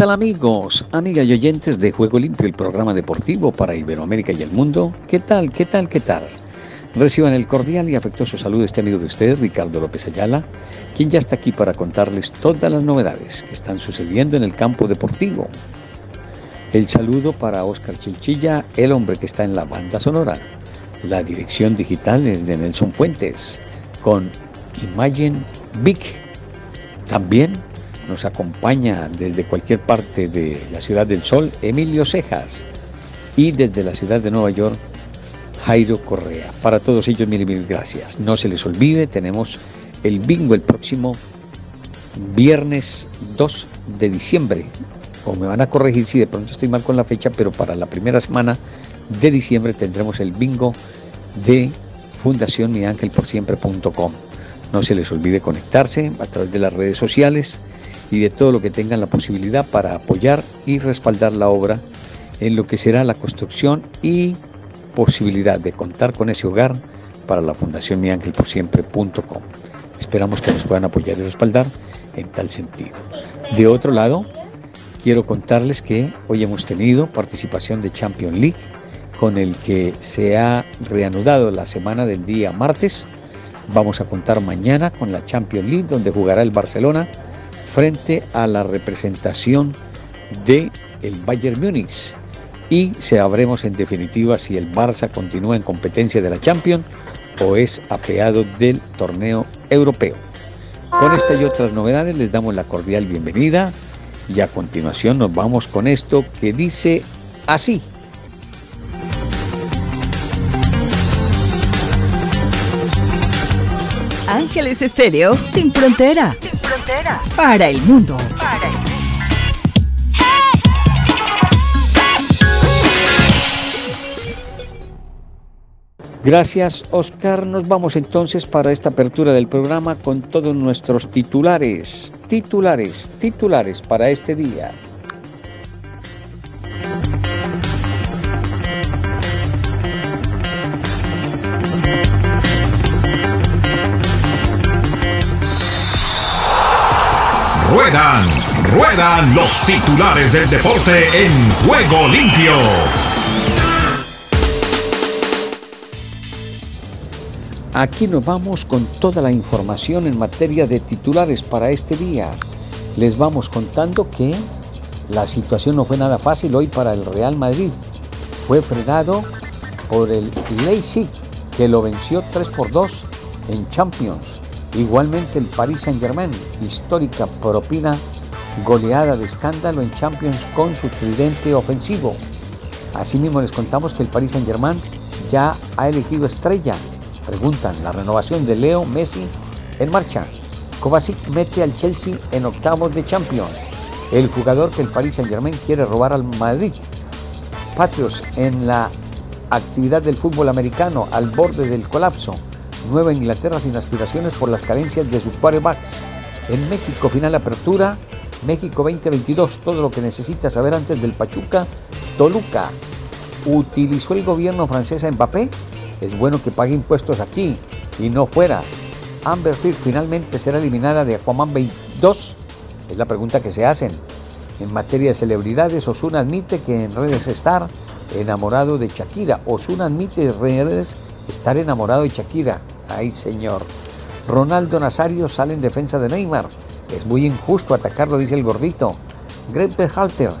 Tal amigos, amigas y oyentes de Juego Limpio, el programa deportivo para Iberoamérica y el mundo? ¿Qué tal, qué tal, qué tal? Reciban el cordial y afectuoso saludo de este amigo de ustedes, Ricardo López Ayala, quien ya está aquí para contarles todas las novedades que están sucediendo en el campo deportivo. El saludo para Oscar Chinchilla, el hombre que está en la banda sonora. La dirección digital es de Nelson Fuentes, con Imagine Big. También nos acompaña desde cualquier parte de la Ciudad del Sol Emilio Cejas y desde la ciudad de Nueva York Jairo Correa. Para todos ellos mil y mil gracias. No se les olvide, tenemos el bingo el próximo viernes 2 de diciembre. O me van a corregir si de pronto estoy mal con la fecha, pero para la primera semana de diciembre tendremos el bingo de Fundación Siempre.com. No se les olvide conectarse a través de las redes sociales y de todo lo que tengan la posibilidad para apoyar y respaldar la obra en lo que será la construcción y posibilidad de contar con ese hogar para la Fundación Siempre.com. Esperamos que nos puedan apoyar y respaldar en tal sentido. De otro lado, quiero contarles que hoy hemos tenido participación de Champions League con el que se ha reanudado la semana del día martes. Vamos a contar mañana con la Champions League donde jugará el Barcelona frente a la representación de el Bayern Múnich y sabremos en definitiva si el Barça continúa en competencia de la Champions o es apeado del torneo europeo. Con esta y otras novedades les damos la cordial bienvenida y a continuación nos vamos con esto que dice así. Ángeles Estéreo sin frontera. Sin frontera. Para el mundo. Para el mundo. Gracias, Oscar. Nos vamos entonces para esta apertura del programa con todos nuestros titulares, titulares, titulares para este día. Ruedan, ruedan los titulares del deporte en juego limpio. Aquí nos vamos con toda la información en materia de titulares para este día. Les vamos contando que la situación no fue nada fácil hoy para el Real Madrid. Fue frenado por el Leipzig que lo venció 3 por 2 en Champions. Igualmente el Paris Saint-Germain, histórica propina goleada de escándalo en Champions con su tridente ofensivo. Asimismo les contamos que el Paris Saint-Germain ya ha elegido estrella Preguntan, la renovación de Leo Messi en marcha. Kovacic mete al Chelsea en octavos de Champions. El jugador que el Paris Saint Germain quiere robar al Madrid. Patriots en la actividad del fútbol americano al borde del colapso. Nueva Inglaterra sin aspiraciones por las carencias de sus quarterbacks. En México, final apertura. México 2022, todo lo que necesita saber antes del Pachuca. Toluca. ¿Utilizó el gobierno francés a Mbappé? es bueno que pague impuestos aquí y no fuera. Amber Heard finalmente será eliminada de Aquaman 22? Es la pregunta que se hacen. En materia de celebridades, Osuna admite que en redes estar enamorado de Shakira. Osuna admite en redes estar enamorado de Shakira. Ay, señor. Ronaldo Nazario sale en defensa de Neymar. Es muy injusto atacarlo, dice el gordito. Greg Berhalter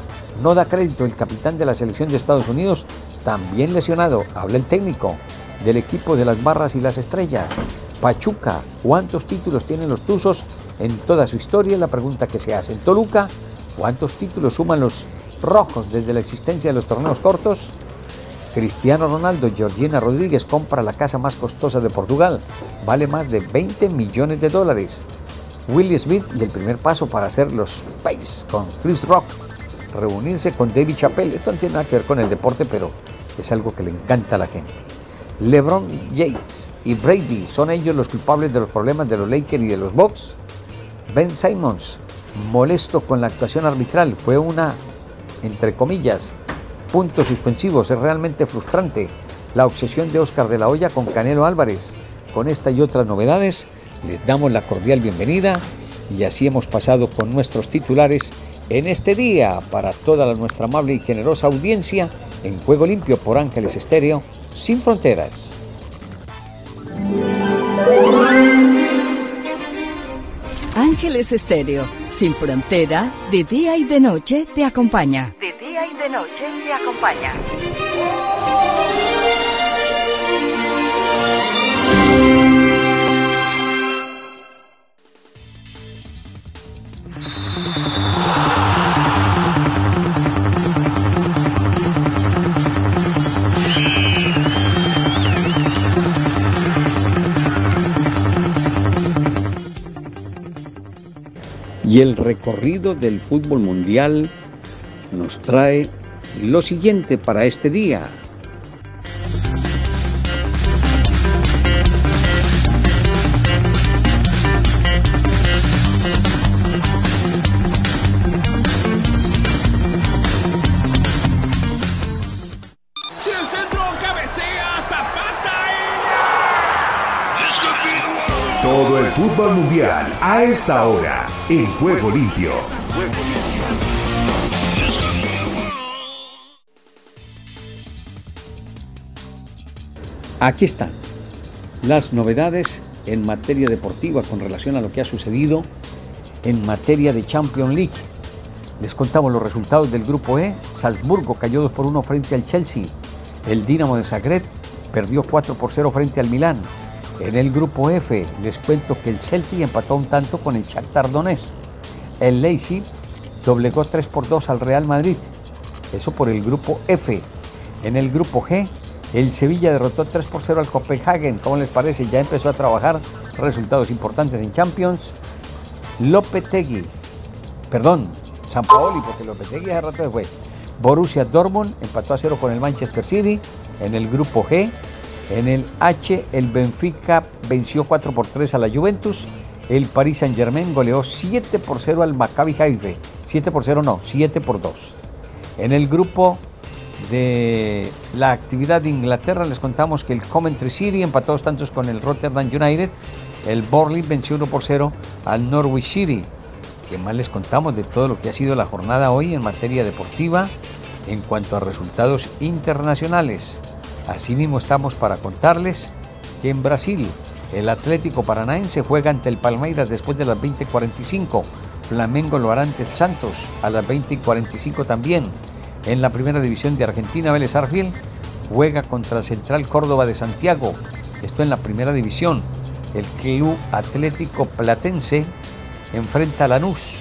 no da crédito. El capitán de la selección de Estados Unidos también lesionado. Habla el técnico del equipo de las barras y las estrellas. Pachuca, ¿cuántos títulos tienen los Tuzos en toda su historia? La pregunta que se hace. En Toluca, ¿cuántos títulos suman los rojos desde la existencia de los torneos cortos? Cristiano Ronaldo, Georgina Rodríguez compra la casa más costosa de Portugal. Vale más de 20 millones de dólares. Willie Smith y el primer paso para hacer los Space con Chris Rock. reunirse con David Chappelle. Esto no tiene nada que ver con el deporte, pero es algo que le encanta a la gente. LeBron James y Brady son ellos los culpables de los problemas de los Lakers y de los Bucks. Ben Simons, molesto con la actuación arbitral, fue una, entre comillas, puntos suspensivos. Es realmente frustrante la obsesión de Oscar de la Hoya con Canelo Álvarez. Con esta y otras novedades, les damos la cordial bienvenida y así hemos pasado con nuestros titulares en este día para toda nuestra amable y generosa audiencia en Juego Limpio por Ángeles Estéreo, sin fronteras. Ángeles Estéreo, sin frontera, de día y de noche te acompaña. De día y de noche te acompaña. Y el recorrido del fútbol mundial nos trae lo siguiente para este día. Fútbol mundial a esta hora en Juego Limpio. Aquí están las novedades en materia deportiva con relación a lo que ha sucedido en materia de Champions League. Les contamos los resultados del grupo E. Salzburgo cayó 2 por 1 frente al Chelsea. El Dinamo de Zagreb perdió 4 por 0 frente al Milán. En el grupo F les cuento que el Celtic empató un tanto con el Shakhtar Donetsk. El Leipzig doblegó 3 por 2 al Real Madrid. Eso por el grupo F. En el grupo G, el Sevilla derrotó 3 por 0 al Copenhagen. ¿Cómo les parece? Ya empezó a trabajar resultados importantes en Champions. Lopetegui, perdón, San Paoli, porque Lopetegui hace rato fue. Borussia Dortmund empató a 0 con el Manchester City. En el grupo G, en el H, el Benfica venció 4 por 3 a la Juventus. El Paris Saint-Germain goleó 7 por 0 al Maccabi Haifa. 7 por 0 no, 7 por 2. En el grupo de la actividad de Inglaterra les contamos que el Coventry City empató dos tantos con el Rotterdam United. El Borley venció 1 por 0 al Norwich City. ¿Qué más les contamos de todo lo que ha sido la jornada hoy en materia deportiva en cuanto a resultados internacionales? Asimismo estamos para contarles que en Brasil el Atlético Paranaense juega ante el Palmeiras después de las 20:45. Flamengo lo hará ante Santos a las 20:45 también. En la primera división de Argentina, Vélez Arfiel juega contra Central Córdoba de Santiago. Esto en la primera división. El Club Atlético Platense enfrenta a Lanús.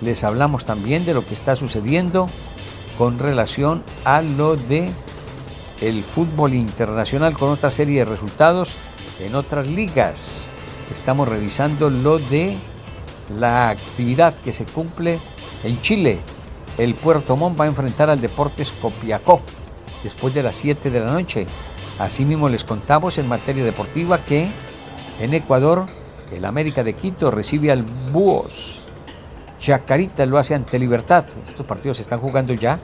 Les hablamos también de lo que está sucediendo con relación a lo de el fútbol internacional con otra serie de resultados en otras ligas. Estamos revisando lo de la actividad que se cumple en Chile. El Puerto Montt va a enfrentar al Deportes Copiacó después de las 7 de la noche. Asimismo les contamos en materia deportiva que en Ecuador el América de Quito recibe al Búhos. Chacarita lo hace ante Libertad. Estos partidos se están jugando ya.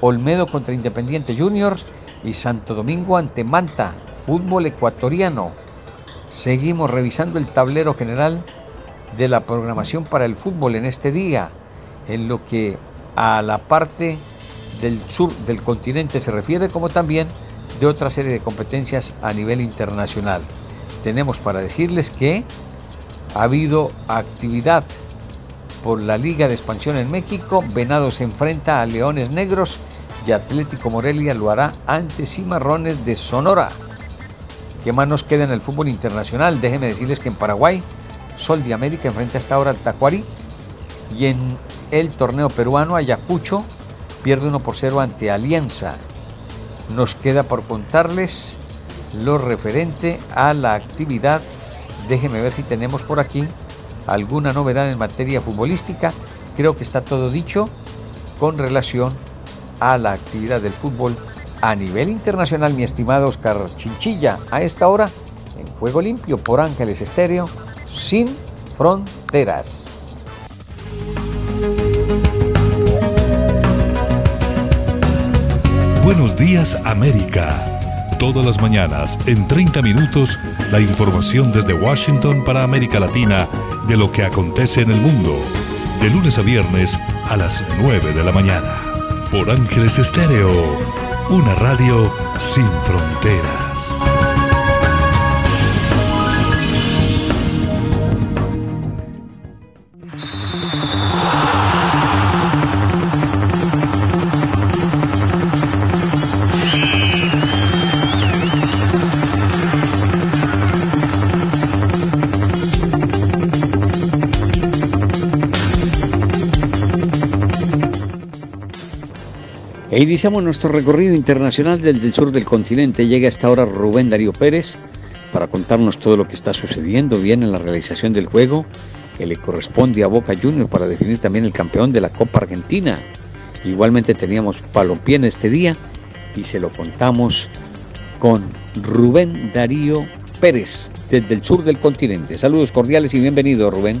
Olmedo contra Independiente Juniors y Santo Domingo ante Manta, fútbol ecuatoriano. Seguimos revisando el tablero general de la programación para el fútbol en este día, en lo que a la parte del sur del continente se refiere, como también de otra serie de competencias a nivel internacional. Tenemos para decirles que ha habido actividad por la Liga de Expansión en México, Venado se enfrenta a Leones Negros y Atlético Morelia lo hará ante Cimarrones de Sonora. ¿Qué más nos queda en el fútbol internacional? Déjenme decirles que en Paraguay, Sol de América enfrenta hasta ahora al Tacuari y en el torneo peruano Ayacucho pierde 1 por 0 ante Alianza. Nos queda por contarles lo referente a la actividad. Déjenme ver si tenemos por aquí alguna novedad en materia futbolística. Creo que está todo dicho con relación a la actividad del fútbol a nivel internacional, mi estimado Oscar Chinchilla, a esta hora en Juego Limpio por Ángeles Estéreo, sin fronteras. Buenos días América. Todas las mañanas, en 30 minutos, la información desde Washington para América Latina de lo que acontece en el mundo. De lunes a viernes a las 9 de la mañana. Por Ángeles Estéreo una radio sin fronteras. E iniciamos nuestro recorrido internacional desde el sur del continente. Llega hasta ahora Rubén Darío Pérez para contarnos todo lo que está sucediendo bien en la realización del juego que le corresponde a Boca Juniors para definir también el campeón de la Copa Argentina. Igualmente teníamos Palopié en este día y se lo contamos con Rubén Darío Pérez desde el sur del continente. Saludos cordiales y bienvenido Rubén.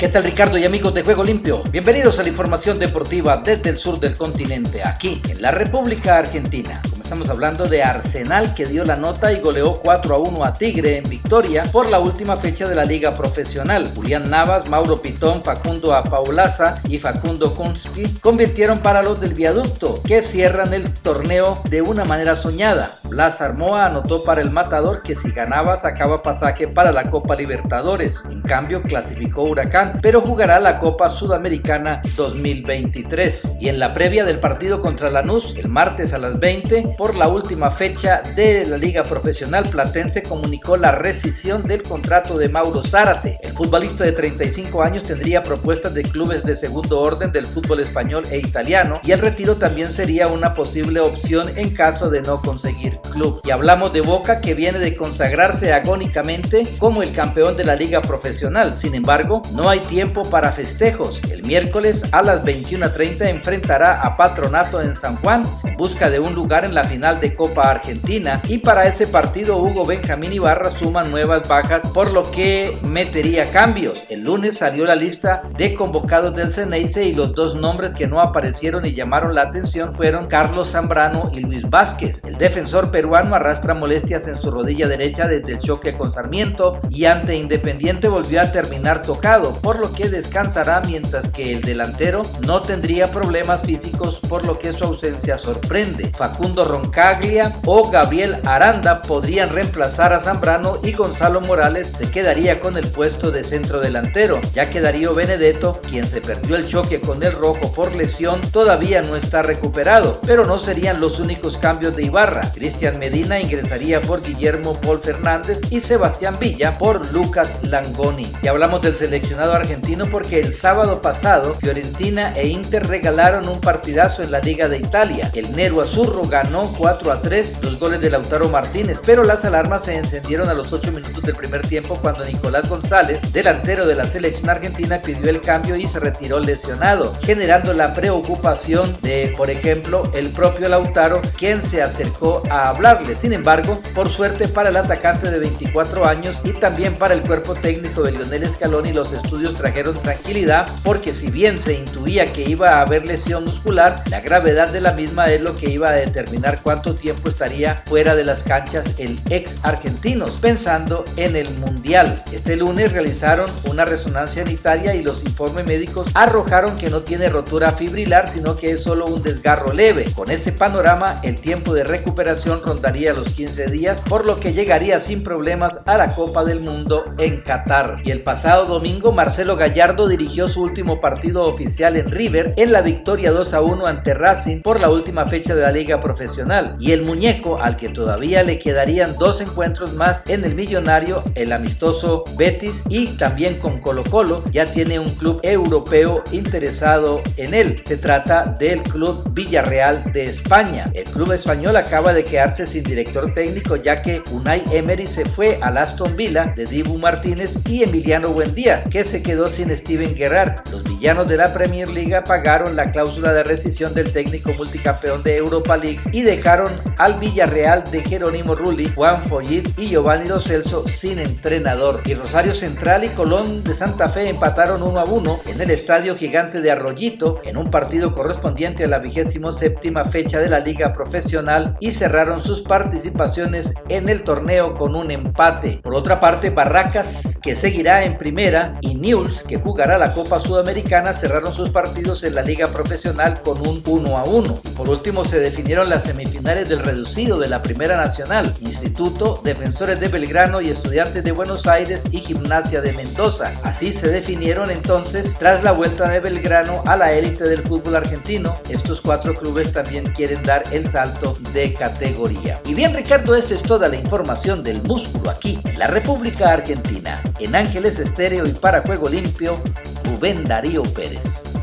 ¿Qué tal Ricardo y amigos de Juego Limpio? Bienvenidos a la información deportiva desde el sur del continente, aquí en la República Argentina. Estamos hablando de Arsenal que dio la nota y goleó 4 a 1 a Tigre en victoria por la última fecha de la liga profesional. Julián Navas, Mauro Pitón, Facundo Apaulaza y Facundo Kunsky convirtieron para los del viaducto que cierran el torneo de una manera soñada. Blas Armoa anotó para el Matador que si ganaba sacaba pasaje para la Copa Libertadores. En cambio clasificó Huracán, pero jugará la Copa Sudamericana 2023. Y en la previa del partido contra Lanús, el martes a las 20, por la última fecha de la Liga Profesional Platense comunicó la rescisión del contrato de Mauro Zárate. El futbolista de 35 años tendría propuestas de clubes de segundo orden del fútbol español e italiano y el retiro también sería una posible opción en caso de no conseguir club. Y hablamos de Boca que viene de consagrarse agónicamente como el campeón de la Liga Profesional. Sin embargo, no hay tiempo para festejos. El miércoles a las 21.30 enfrentará a Patronato en San Juan en busca de un lugar en la final de Copa Argentina y para ese partido Hugo Benjamín Ibarra suma nuevas bajas por lo que metería cambios. El lunes salió la lista de convocados del Ceneice y los dos nombres que no aparecieron y llamaron la atención fueron Carlos Zambrano y Luis Vázquez. El defensor peruano arrastra molestias en su rodilla derecha desde el choque con Sarmiento y ante Independiente volvió a terminar tocado, por lo que descansará mientras que el delantero no tendría problemas físicos por lo que su ausencia sorprende. Facundo Caglia o Gabriel Aranda podrían reemplazar a Zambrano y Gonzalo Morales se quedaría con el puesto de centro delantero, ya que Darío Benedetto, quien se perdió el choque con el rojo por lesión, todavía no está recuperado, pero no serían los únicos cambios de Ibarra. Cristian Medina ingresaría por Guillermo Paul Fernández y Sebastián Villa por Lucas Langoni. Y hablamos del seleccionado argentino porque el sábado pasado Fiorentina e Inter regalaron un partidazo en la Liga de Italia. El Nero Azurro ganó 4 a 3 los goles de Lautaro Martínez, pero las alarmas se encendieron a los 8 minutos del primer tiempo cuando Nicolás González, delantero de la selección argentina, pidió el cambio y se retiró lesionado, generando la preocupación de, por ejemplo, el propio Lautaro, quien se acercó a hablarle. Sin embargo, por suerte para el atacante de 24 años y también para el cuerpo técnico de Lionel Scaloni, los estudios trajeron tranquilidad porque si bien se intuía que iba a haber lesión muscular, la gravedad de la misma es lo que iba a determinar cuánto tiempo estaría fuera de las canchas el ex argentino, pensando en el Mundial. Este lunes realizaron una resonancia en Italia y los informes médicos arrojaron que no tiene rotura fibrilar, sino que es solo un desgarro leve. Con ese panorama, el tiempo de recuperación rondaría los 15 días, por lo que llegaría sin problemas a la Copa del Mundo en Qatar. Y el pasado domingo, Marcelo Gallardo dirigió su último partido oficial en River en la victoria 2 a 1 ante Racing por la última fecha de la Liga Profesional y el muñeco al que todavía le quedarían dos encuentros más en el millonario, el amistoso Betis y también con Colo Colo ya tiene un club europeo interesado en él. Se trata del club Villarreal de España. El club español acaba de quedarse sin director técnico ya que Unai Emery se fue al Aston Villa de Dibu Martínez y Emiliano Buendía, que se quedó sin Steven Gerrard. Los villanos de la Premier League pagaron la cláusula de rescisión del técnico multicampeón de Europa League y dejaron al Villarreal de Jerónimo Rulli, Juan Follit y Giovanni Dos Celso sin entrenador. Y Rosario Central y Colón de Santa Fe empataron 1 a 1 en el Estadio Gigante de Arroyito en un partido correspondiente a la vigésimo séptima fecha de la Liga Profesional y cerraron sus participaciones en el torneo con un empate. Por otra parte, Barracas, que seguirá en primera, y Que jugará la Copa Sudamericana, cerraron sus partidos en la Liga Profesional con un 1 a 1. Por último, se definieron las semifinales del reducido de la Primera Nacional, Instituto, Defensores de Belgrano y Estudiantes de Buenos Aires y Gimnasia de Mendoza. Así se definieron entonces tras la vuelta de Belgrano a la élite del fútbol argentino. Estos cuatro clubes también quieren dar el salto de categoría. Y bien Ricardo, esta es toda la información del músculo aquí en la República Argentina. En Ángeles Estéreo y para Juego Limpio, Rubén Darío Pérez.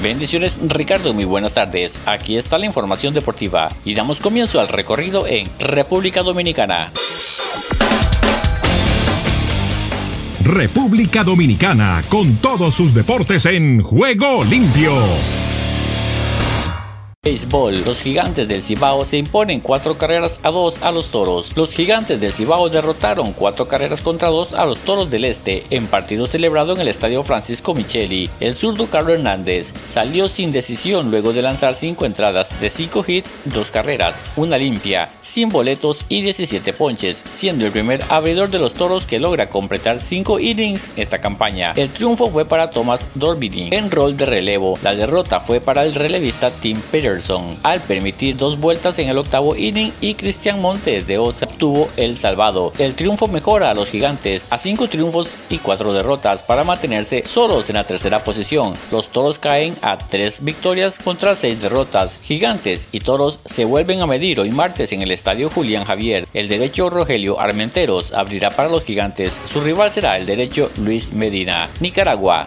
Bendiciones Ricardo, muy buenas tardes. Aquí está la información deportiva y damos comienzo al recorrido en República Dominicana. República Dominicana con todos sus deportes en juego limpio. Béisbol. Los gigantes del Cibao se imponen cuatro carreras a dos a los toros. Los gigantes del Cibao derrotaron cuatro carreras contra dos a los toros del Este en partido celebrado en el estadio Francisco Micheli. El zurdo Carlos Hernández salió sin decisión luego de lanzar cinco entradas de cinco hits, dos carreras, una limpia, sin boletos y 17 ponches, siendo el primer abridor de los toros que logra completar cinco innings esta campaña. El triunfo fue para Thomas Dorbidin en rol de relevo. La derrota fue para el relevista Tim Al permitir dos vueltas en el octavo inning y Cristian Montes de Osa obtuvo el salvado. El triunfo mejora a los gigantes a cinco triunfos y cuatro derrotas para mantenerse solos en la tercera posición. Los toros caen a tres victorias contra seis derrotas. Gigantes y toros se vuelven a medir hoy martes en el estadio Julián Javier. El derecho Rogelio Armenteros abrirá para los gigantes. Su rival será el derecho Luis Medina. Nicaragua.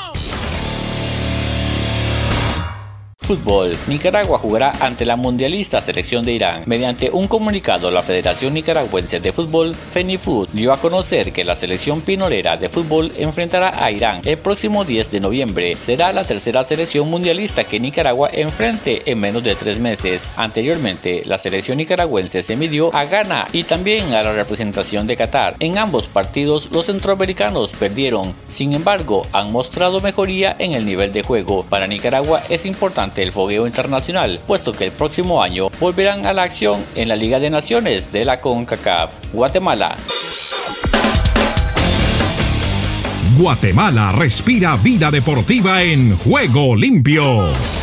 Fútbol. Nicaragua jugará ante la mundialista selección de Irán. Mediante un comunicado, la Federación Nicaragüense de Fútbol, FENIFUT, dio a conocer que la selección pinolera de fútbol enfrentará a Irán el próximo 10 de noviembre. Será la tercera selección mundialista que Nicaragua enfrente en menos de tres meses. Anteriormente, la selección nicaragüense se midió a Ghana y también a la representación de Qatar. En ambos partidos, los centroamericanos perdieron. Sin embargo, han mostrado mejoría en el nivel de juego. Para Nicaragua es importante el fogueo internacional, puesto que el próximo año volverán a la acción en la Liga de Naciones de la CONCACAF. Guatemala. Guatemala respira vida deportiva en juego limpio.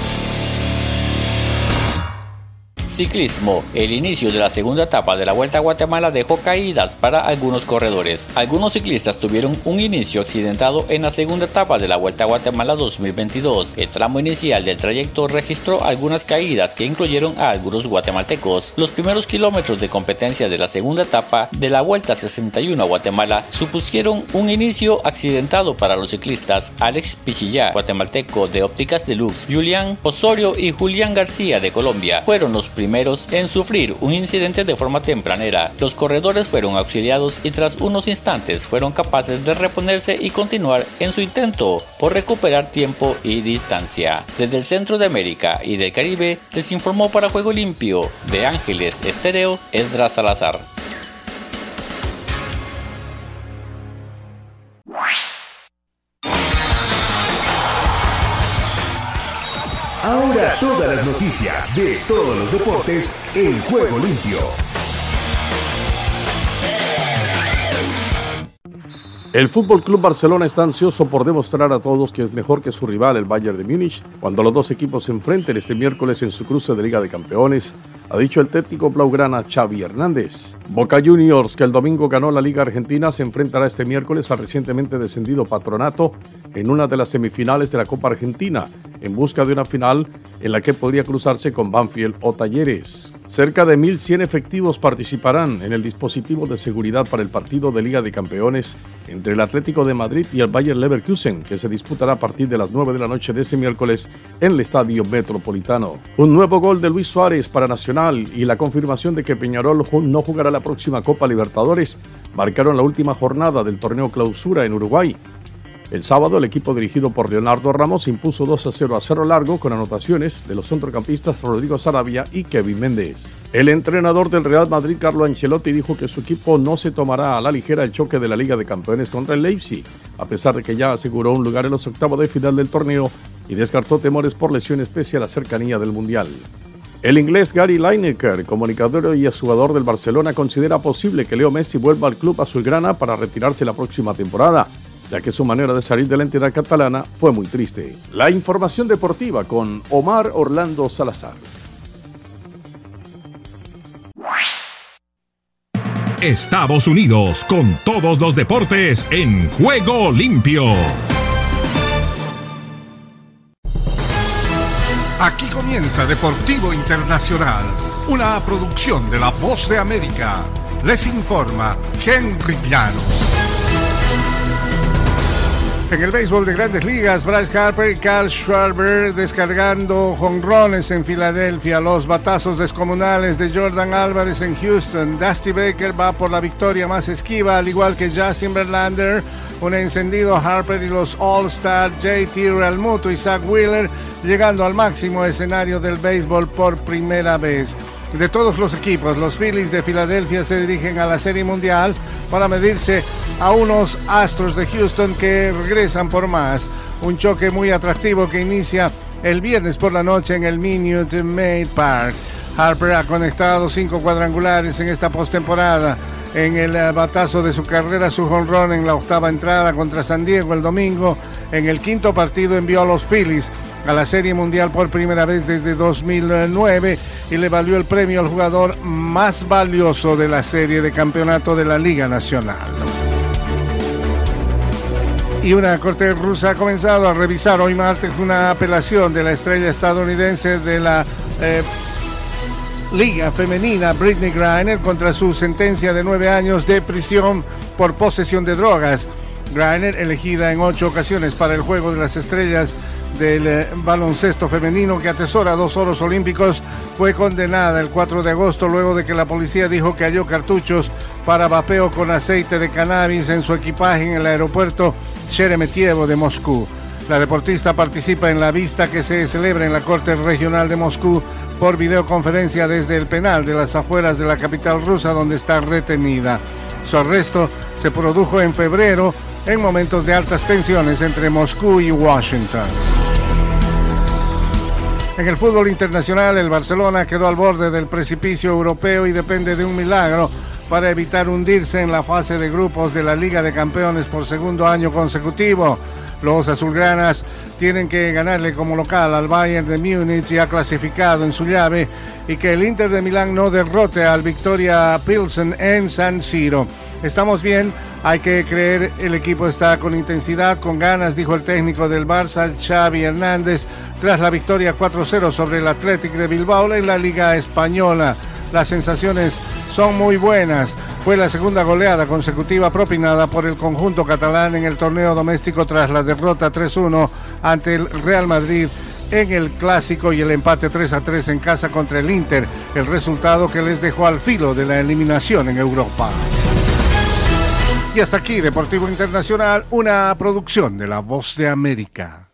Ciclismo. El inicio de la segunda etapa de la Vuelta a Guatemala dejó caídas para algunos corredores. Algunos ciclistas tuvieron un inicio accidentado en la segunda etapa de la Vuelta a Guatemala 2022. El tramo inicial del trayecto registró algunas caídas que incluyeron a algunos guatemaltecos. Los primeros kilómetros de competencia de la segunda etapa de la Vuelta 61 a Guatemala supusieron un inicio accidentado para los ciclistas Alex Pichillá, guatemalteco de Ópticas Deluxe, Julián Osorio y Julián García de Colombia fueron los primeros en sufrir un incidente de forma tempranera. Los corredores fueron auxiliados y tras unos instantes fueron capaces de reponerse y continuar en su intento por recuperar tiempo y distancia. Desde el centro de América y del Caribe les informó para Juego Limpio de Ángeles Estéreo Esdras Salazar. Todas las noticias de todos los deportes en juego limpio. El Fútbol Club Barcelona está ansioso por demostrar a todos que es mejor que su rival, el Bayern de Múnich, cuando los dos equipos se enfrenten este miércoles en su cruce de Liga de Campeones, ha dicho el técnico blaugrana Xavi Hernández. Boca Juniors, que el domingo ganó la Liga Argentina, se enfrentará este miércoles al recientemente descendido Patronato en una de las semifinales de la Copa Argentina, en busca de una final en la que podría cruzarse con Banfield o Talleres. Cerca de 1.100 efectivos participarán en el dispositivo de seguridad para el partido de Liga de Campeones entre el Atlético de Madrid y el Bayern Leverkusen, que se disputará a partir de las 9 de la noche de este miércoles en el Estadio Metropolitano. Un nuevo gol de Luis Suárez para Nacional y la confirmación de que Peñarol no jugará la próxima Copa Libertadores marcaron la última jornada del torneo clausura en Uruguay. El sábado, el equipo dirigido por Leonardo Ramos impuso 2 a 0 a Cerro Largo con anotaciones de los centrocampistas Rodrigo Sarabia y Kevin Méndez. El entrenador del Real Madrid, Carlo Ancelotti, dijo que su equipo no se tomará a la ligera el choque de la Liga de Campeones contra el Leipzig, a pesar de que ya aseguró un lugar en los octavos de final del torneo y descartó temores por lesiones pese a la cercanía del Mundial. El inglés Gary Lineker, comunicador y jugador del Barcelona, considera posible que Leo Messi vuelva al club azulgrana para retirarse la próxima temporada ya que su manera de salir de la entidad catalana fue muy triste. La información deportiva con Omar Orlando Salazar. Estados Unidos con todos los deportes en juego limpio. Aquí comienza Deportivo Internacional, una producción de La Voz de América. Les informa Henry Llanos. En el béisbol de grandes ligas, Bryce Harper y Carl Schwarber descargando jonrones en Filadelfia, los batazos descomunales de Jordan Álvarez en Houston. Dusty Baker va por la victoria más esquiva, al igual que Justin Verlander. Un encendido Harper y los All-Star JT Realmuto y Zach Wheeler llegando al máximo escenario del béisbol por primera vez de todos los equipos. Los Phillies de Filadelfia se dirigen a la Serie Mundial para medirse a unos Astros de Houston que regresan por más. Un choque muy atractivo que inicia el viernes por la noche en el Minute Maid Park. Harper ha conectado cinco cuadrangulares en esta postemporada. En el eh, batazo de su carrera, su honrón en la octava entrada contra San Diego el domingo. En el quinto partido envió a los Phillies a la Serie Mundial por primera vez desde 2009 y le valió el premio al jugador más valioso de la serie de campeonato de la Liga Nacional. Y una corte rusa ha comenzado a revisar hoy martes una apelación de la estrella estadounidense de la eh, Liga Femenina, Britney Griner, contra su sentencia de nueve años de prisión por posesión de drogas. Griner, elegida en ocho ocasiones para el Juego de las Estrellas del eh, baloncesto femenino que atesora dos oros olímpicos, fue condenada el 4 de agosto luego de que la policía dijo que halló cartuchos para vapeo con aceite de cannabis en su equipaje en el aeropuerto Sheremetyevo de Moscú. La deportista participa en la vista que se celebra en la Corte Regional de Moscú por videoconferencia desde el penal de las afueras de la capital rusa donde está retenida. Su arresto se produjo en febrero en momentos de altas tensiones entre Moscú y Washington. En el fútbol internacional, el Barcelona quedó al borde del precipicio europeo y depende de un milagro para evitar hundirse en la fase de grupos de la Liga de Campeones por segundo año consecutivo. Los azulgranas tienen que ganarle como local al Bayern de Múnich ya clasificado en su llave y que el Inter de Milán no derrote al Victoria Pilsen en San Siro. Estamos bien, hay que creer, el equipo está con intensidad, con ganas, dijo el técnico del Barça, Xavi Hernández, tras la victoria 4-0 sobre el Athletic de Bilbao en la Liga Española. Las sensaciones son muy buenas. Fue la segunda goleada consecutiva propinada por el conjunto catalán en el torneo doméstico tras la derrota 3-1 ante el Real Madrid en el clásico y el empate 3 3 en casa contra el Inter, el resultado que les dejó al filo de la eliminación en Europa. Y hasta aquí, Deportivo Internacional, una producción de La Voz de América.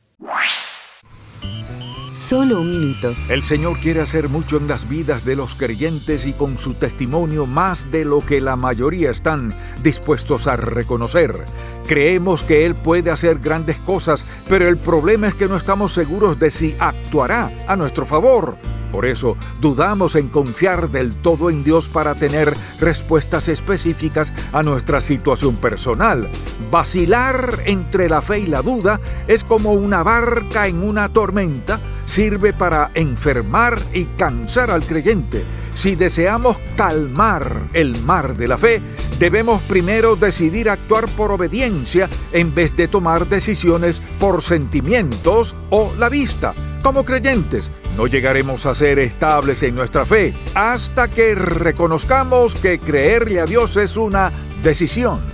Solo un minuto. El Señor quiere hacer mucho en las vidas de los creyentes y con su testimonio más de lo que la mayoría están dispuestos a reconocer. Creemos que Él puede hacer grandes cosas, pero el problema es que no estamos seguros de si actuará a nuestro favor. Por eso dudamos en confiar del todo en Dios para tener respuestas específicas a nuestra situación personal. Vacilar entre la fe y la duda es como una barca en una tormenta, sirve para enfermar y cansar al creyente. Si deseamos calmar el mar de la fe, debemos primero decidir actuar por obediencia en vez de tomar decisiones por sentimientos o la vista. Como creyentes, no llegaremos a ser estables en nuestra fe hasta que reconozcamos que creerle a Dios es una decisión.